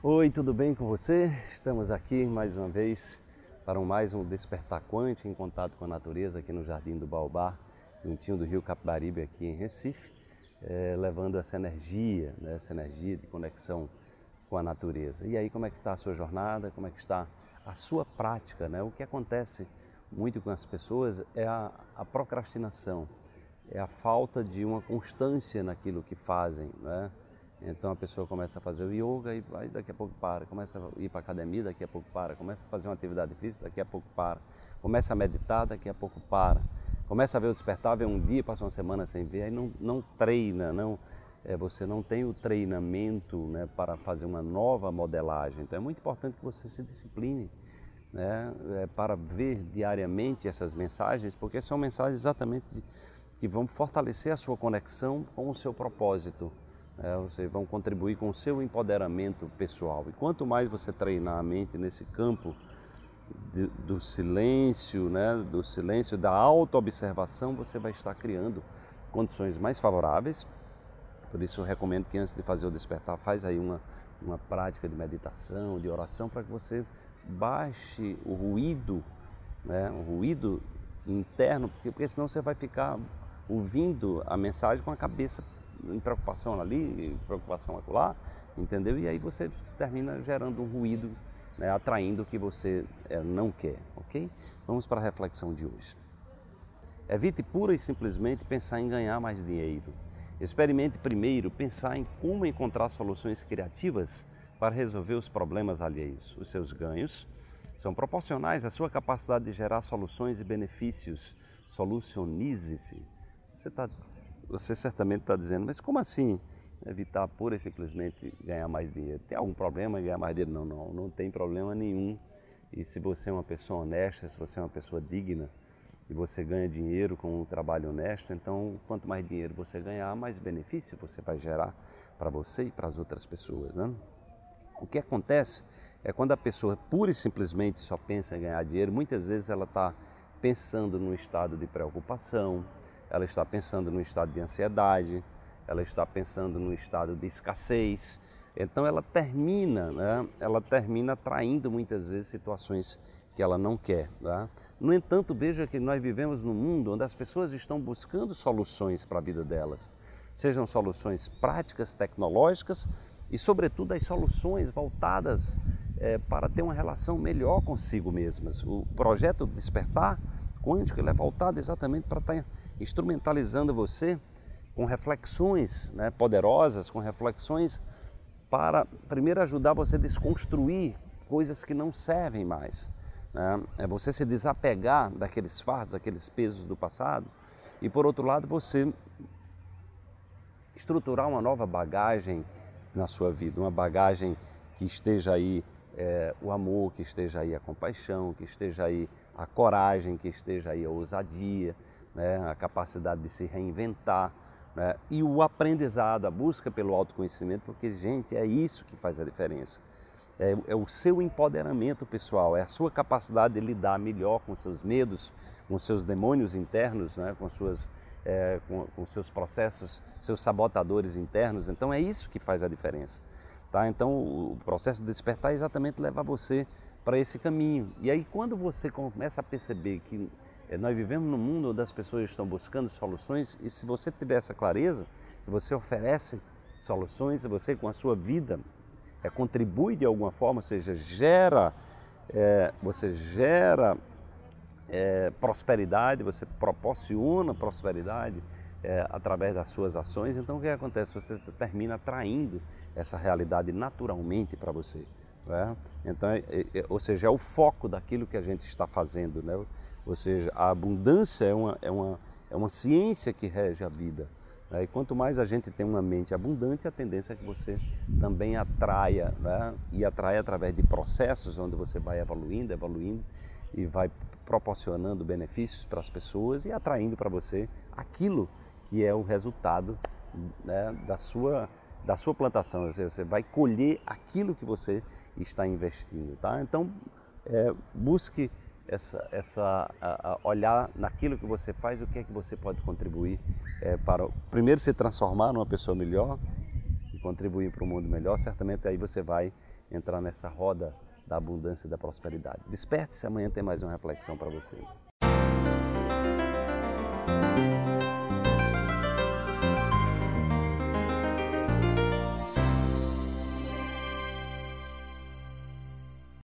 Oi, tudo bem com você? Estamos aqui mais uma vez para mais um Despertar Quântico em contato com a natureza aqui no Jardim do Baobá, juntinho do Rio Capibaribe aqui em Recife, é, levando essa energia, né, essa energia de conexão com a natureza. E aí como é que está a sua jornada, como é que está a sua prática? Né? O que acontece muito com as pessoas é a, a procrastinação, é a falta de uma constância naquilo que fazem, né? Então a pessoa começa a fazer o yoga e vai, daqui a pouco para, começa a ir para a academia, daqui a pouco para, começa a fazer uma atividade física, daqui a pouco para, começa a meditar, daqui a pouco para, começa a ver o despertar, vê um dia, passa uma semana sem ver, aí não, não treina, não, é, você não tem o treinamento né, para fazer uma nova modelagem. Então é muito importante que você se discipline né, é, para ver diariamente essas mensagens, porque são mensagens exatamente de, que vão fortalecer a sua conexão com o seu propósito é, vocês vão contribuir com o seu empoderamento pessoal. E quanto mais você treinar a mente nesse campo de, do silêncio, né, do silêncio, da auto-observação, você vai estar criando condições mais favoráveis. Por isso eu recomendo que antes de fazer o despertar, faz aí uma, uma prática de meditação, de oração, para que você baixe o ruído, né, o ruído interno, porque, porque senão você vai ficar ouvindo a mensagem com a cabeça preocupação ali, preocupação lá, entendeu? E aí você termina gerando um ruído, né, atraindo o que você é, não quer, ok? Vamos para a reflexão de hoje. Evite pura e simplesmente pensar em ganhar mais dinheiro. Experimente primeiro pensar em como encontrar soluções criativas para resolver os problemas alheios. Os seus ganhos são proporcionais à sua capacidade de gerar soluções e benefícios. Solucionize-se. Você está você certamente está dizendo, mas como assim evitar pura e simplesmente ganhar mais dinheiro? Tem algum problema em ganhar mais dinheiro? Não, não, não tem problema nenhum. E se você é uma pessoa honesta, se você é uma pessoa digna e você ganha dinheiro com um trabalho honesto, então quanto mais dinheiro você ganhar, mais benefício você vai gerar para você e para as outras pessoas. Né? O que acontece é quando a pessoa pura e simplesmente só pensa em ganhar dinheiro, muitas vezes ela está pensando num estado de preocupação, ela está pensando no estado de ansiedade, ela está pensando no estado de escassez. Então ela termina, né? ela termina atraindo muitas vezes situações que ela não quer. Né? No entanto, veja que nós vivemos num mundo onde as pessoas estão buscando soluções para a vida delas, sejam soluções práticas, tecnológicas e, sobretudo, as soluções voltadas é, para ter uma relação melhor consigo mesmas. O projeto Despertar quântico ele é voltado exatamente para estar tá instrumentalizando você com reflexões né, poderosas, com reflexões para primeiro ajudar você a desconstruir coisas que não servem mais. Né? É você se desapegar daqueles fardos, daqueles pesos do passado e por outro lado você estruturar uma nova bagagem na sua vida, uma bagagem que esteja aí é, o amor, que esteja aí a compaixão, que esteja aí a coragem, que esteja aí a ousadia, né, a capacidade de se reinventar né, e o aprendizado, a busca pelo autoconhecimento, porque, gente, é isso que faz a diferença. É, é, o seu empoderamento pessoal, é a sua capacidade de lidar melhor com seus medos, com seus demônios internos, né, com, suas, é, com, com seus processos, seus sabotadores internos. Então, é isso que faz a diferença. Tá? Então, o processo de despertar é exatamente levar você para esse caminho. E aí, quando você começa a perceber que eh, nós vivemos num mundo onde as pessoas estão buscando soluções, e se você tiver essa clareza, se você oferece soluções, se você com a sua vida é, contribui de alguma forma, ou seja, gera, é, você gera é, prosperidade, você proporciona prosperidade, é, através das suas ações. Então o que acontece? Você termina atraindo essa realidade naturalmente para você. Né? Então, é, é, ou seja, é o foco daquilo que a gente está fazendo. Né? Ou seja, a abundância é uma, é uma, é uma ciência que rege a vida. Né? E quanto mais a gente tem uma mente abundante, a tendência é que você também atraia, né? e atrai através de processos onde você vai evoluindo, evoluindo e vai proporcionando benefícios para as pessoas e atraindo para você aquilo que é o resultado né, da, sua, da sua plantação. você vai colher aquilo que você está investindo. Tá? Então, é, busque essa, essa a, a olhar naquilo que você faz, o que é que você pode contribuir é, para, primeiro, se transformar numa pessoa melhor e contribuir para um mundo melhor. Certamente aí você vai entrar nessa roda da abundância e da prosperidade. Desperte-se, amanhã tem mais uma reflexão para você.